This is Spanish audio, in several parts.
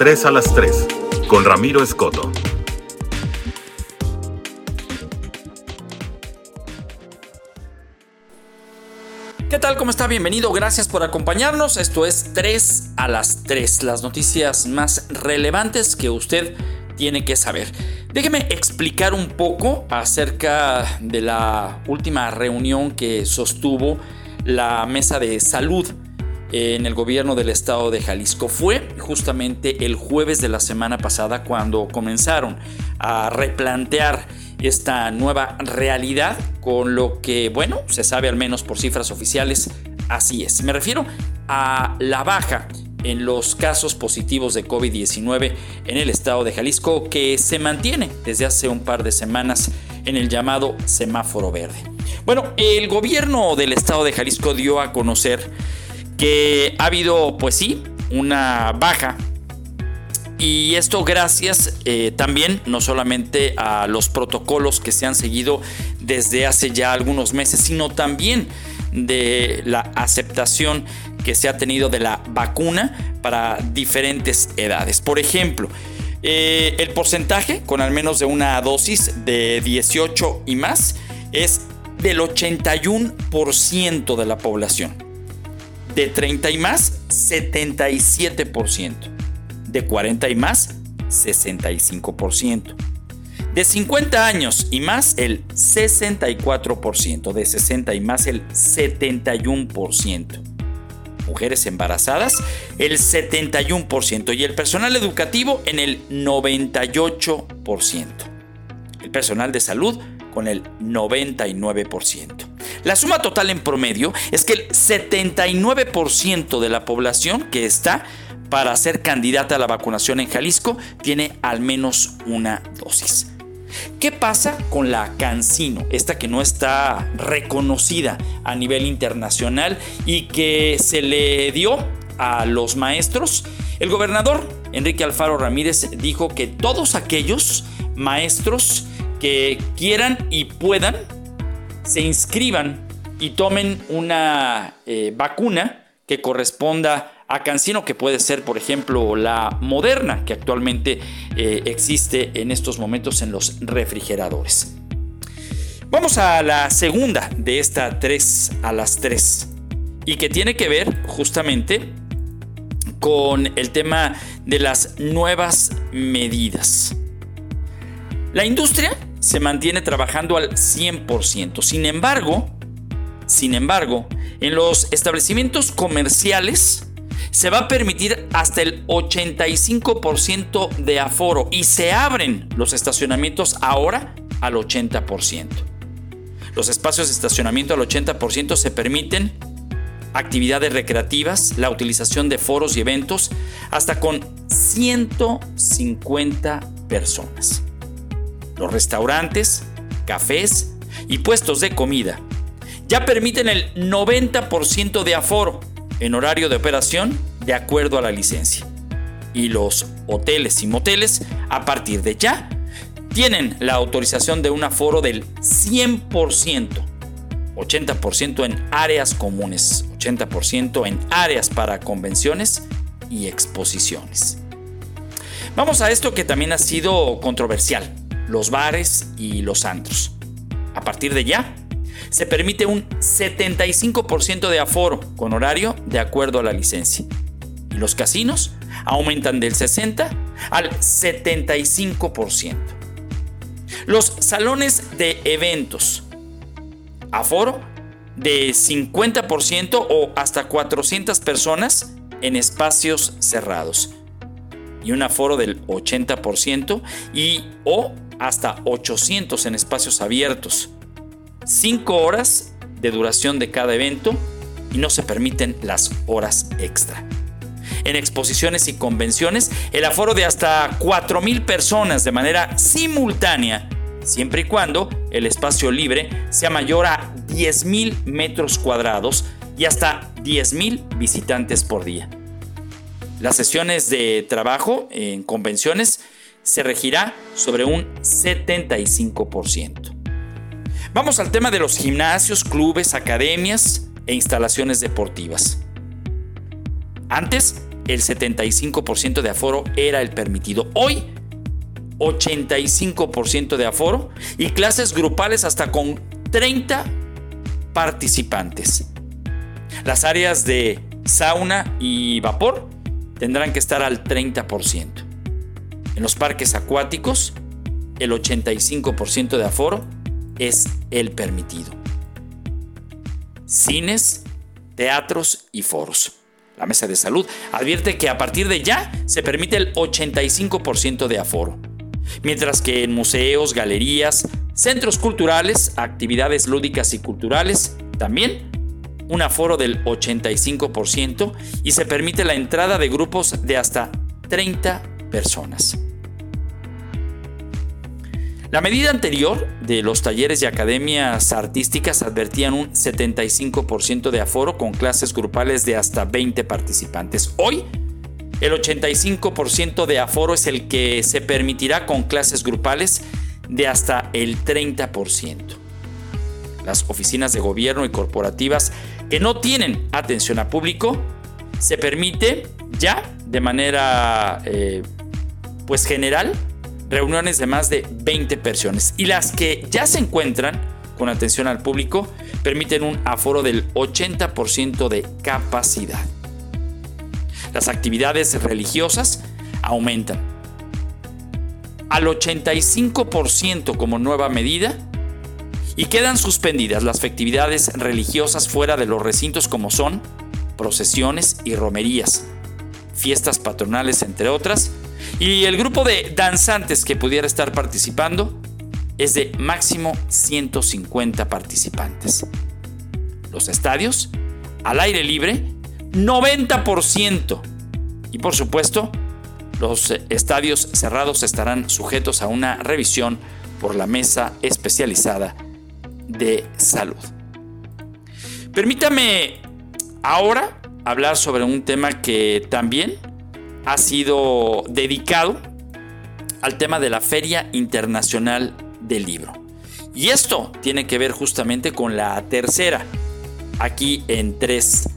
3 a las 3 con Ramiro Escoto. ¿Qué tal? ¿Cómo está? Bienvenido. Gracias por acompañarnos. Esto es 3 a las 3, las noticias más relevantes que usted tiene que saber. Déjeme explicar un poco acerca de la última reunión que sostuvo la mesa de salud en el gobierno del estado de Jalisco. Fue justamente el jueves de la semana pasada cuando comenzaron a replantear esta nueva realidad con lo que, bueno, se sabe al menos por cifras oficiales, así es. Me refiero a la baja en los casos positivos de COVID-19 en el estado de Jalisco que se mantiene desde hace un par de semanas en el llamado semáforo verde. Bueno, el gobierno del estado de Jalisco dio a conocer que ha habido, pues sí, una baja. Y esto gracias eh, también no solamente a los protocolos que se han seguido desde hace ya algunos meses, sino también de la aceptación que se ha tenido de la vacuna para diferentes edades. Por ejemplo, eh, el porcentaje con al menos de una dosis de 18 y más es del 81% de la población. De 30 y más, 77%. De 40 y más, 65%. De 50 años y más, el 64%. De 60 y más, el 71% mujeres embarazadas el 71% y el personal educativo en el 98%. El personal de salud con el 99%. La suma total en promedio es que el 79% de la población que está para ser candidata a la vacunación en Jalisco tiene al menos una dosis. ¿Qué pasa con la Cancino? Esta que no está reconocida a nivel internacional y que se le dio a los maestros. El gobernador Enrique Alfaro Ramírez dijo que todos aquellos maestros que quieran y puedan se inscriban y tomen una eh, vacuna que corresponda a Cancino, que puede ser, por ejemplo, la moderna, que actualmente eh, existe en estos momentos en los refrigeradores. Vamos a la segunda de esta 3 a las 3 y que tiene que ver justamente con el tema de las nuevas medidas. La industria se mantiene trabajando al 100%. Sin embargo, sin embargo, en los establecimientos comerciales se va a permitir hasta el 85% de aforo y se abren los estacionamientos ahora al 80%. Los espacios de estacionamiento al 80% se permiten actividades recreativas, la utilización de foros y eventos hasta con 150 personas. Los restaurantes, cafés y puestos de comida ya permiten el 90% de aforo en horario de operación de acuerdo a la licencia. Y los hoteles y moteles, a partir de ya, tienen la autorización de un aforo del 100%, 80% en áreas comunes, 80% en áreas para convenciones y exposiciones. Vamos a esto que también ha sido controversial, los bares y los antros. A partir de ya, se permite un 75% de aforo con horario de acuerdo a la licencia. Y los casinos aumentan del 60 al 75%. Los salones de eventos, aforo de 50% o hasta 400 personas en espacios cerrados. Y un aforo del 80% y o hasta 800 en espacios abiertos 5 horas de duración de cada evento y no se permiten las horas extra. En exposiciones y convenciones, el aforo de hasta 4.000 personas de manera simultánea, siempre y cuando el espacio libre sea mayor a 10.000 metros cuadrados y hasta 10.000 visitantes por día. Las sesiones de trabajo en convenciones se regirá sobre un 75%. Vamos al tema de los gimnasios, clubes, academias e instalaciones deportivas. Antes, el 75% de aforo era el permitido. Hoy 85% de aforo y clases grupales hasta con 30 participantes. Las áreas de sauna y vapor tendrán que estar al 30%. En los parques acuáticos, el 85% de aforo es el permitido. Cines, teatros y foros. La Mesa de Salud advierte que a partir de ya se permite el 85% de aforo mientras que en museos, galerías, centros culturales, actividades lúdicas y culturales, también un aforo del 85% y se permite la entrada de grupos de hasta 30 personas. La medida anterior de los talleres y academias artísticas advertían un 75% de aforo con clases grupales de hasta 20 participantes. Hoy el 85% de aforo es el que se permitirá con clases grupales de hasta el 30%. Las oficinas de gobierno y corporativas que no tienen atención a público, se permite ya de manera eh, pues general reuniones de más de 20 personas. Y las que ya se encuentran con atención al público permiten un aforo del 80% de capacidad las actividades religiosas aumentan. Al 85% como nueva medida y quedan suspendidas las festividades religiosas fuera de los recintos como son procesiones y romerías, fiestas patronales entre otras, y el grupo de danzantes que pudiera estar participando es de máximo 150 participantes. Los estadios, al aire libre, 90%. Y por supuesto, los estadios cerrados estarán sujetos a una revisión por la mesa especializada de salud. Permítame ahora hablar sobre un tema que también ha sido dedicado al tema de la Feria Internacional del Libro. Y esto tiene que ver justamente con la tercera, aquí en tres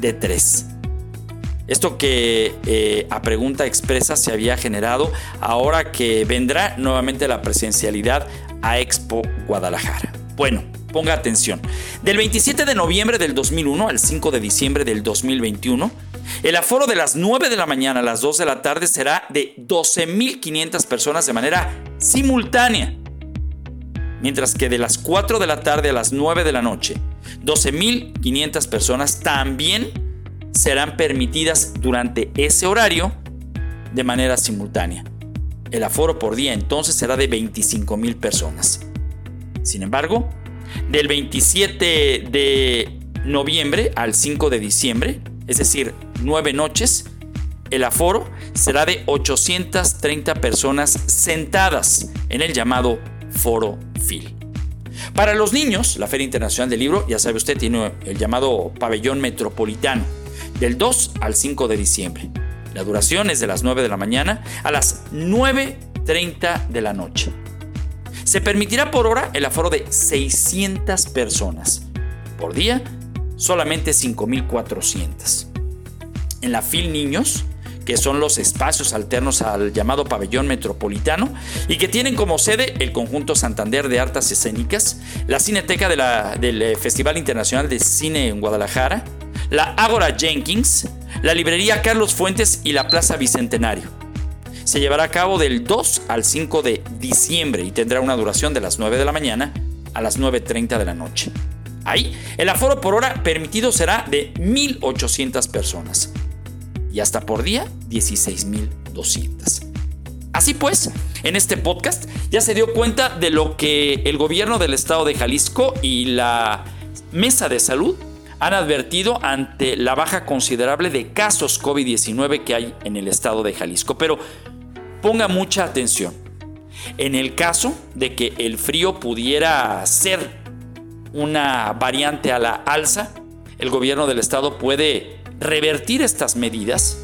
de 3. Esto que eh, a pregunta expresa se había generado ahora que vendrá nuevamente la presencialidad a Expo Guadalajara. Bueno, ponga atención. Del 27 de noviembre del 2001 al 5 de diciembre del 2021, el aforo de las 9 de la mañana a las 2 de la tarde será de 12.500 personas de manera simultánea. Mientras que de las 4 de la tarde a las 9 de la noche 12.500 personas también serán permitidas durante ese horario de manera simultánea. El aforo por día entonces será de 25.000 personas. Sin embargo, del 27 de noviembre al 5 de diciembre, es decir, nueve noches, el aforo será de 830 personas sentadas en el llamado foro FIL. Para los niños, la Feria Internacional del Libro, ya sabe usted, tiene el llamado pabellón metropolitano, del 2 al 5 de diciembre. La duración es de las 9 de la mañana a las 9.30 de la noche. Se permitirá por hora el aforo de 600 personas. Por día, solamente 5.400. En la FIL Niños, que son los espacios alternos al llamado pabellón metropolitano y que tienen como sede el conjunto Santander de Artes Escénicas, la Cineteca del eh, Festival Internacional de Cine en Guadalajara, la Ágora Jenkins, la librería Carlos Fuentes y la Plaza Bicentenario. Se llevará a cabo del 2 al 5 de diciembre y tendrá una duración de las 9 de la mañana a las 9.30 de la noche. Ahí, el aforo por hora permitido será de 1.800 personas y hasta por día 16.200. Así pues, en este podcast ya se dio cuenta de lo que el gobierno del estado de Jalisco y la Mesa de Salud han advertido ante la baja considerable de casos COVID-19 que hay en el estado de Jalisco. Pero ponga mucha atención. En el caso de que el frío pudiera ser una variante a la alza, el gobierno del estado puede revertir estas medidas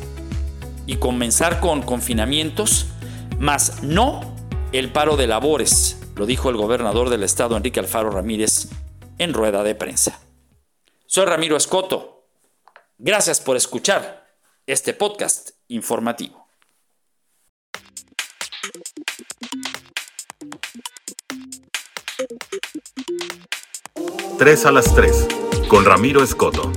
y comenzar con confinamientos, más no el paro de labores, lo dijo el gobernador del estado Enrique Alfaro Ramírez en rueda de prensa. Soy Ramiro Escoto. Gracias por escuchar este podcast informativo. Tres a las tres, con Ramiro Escoto.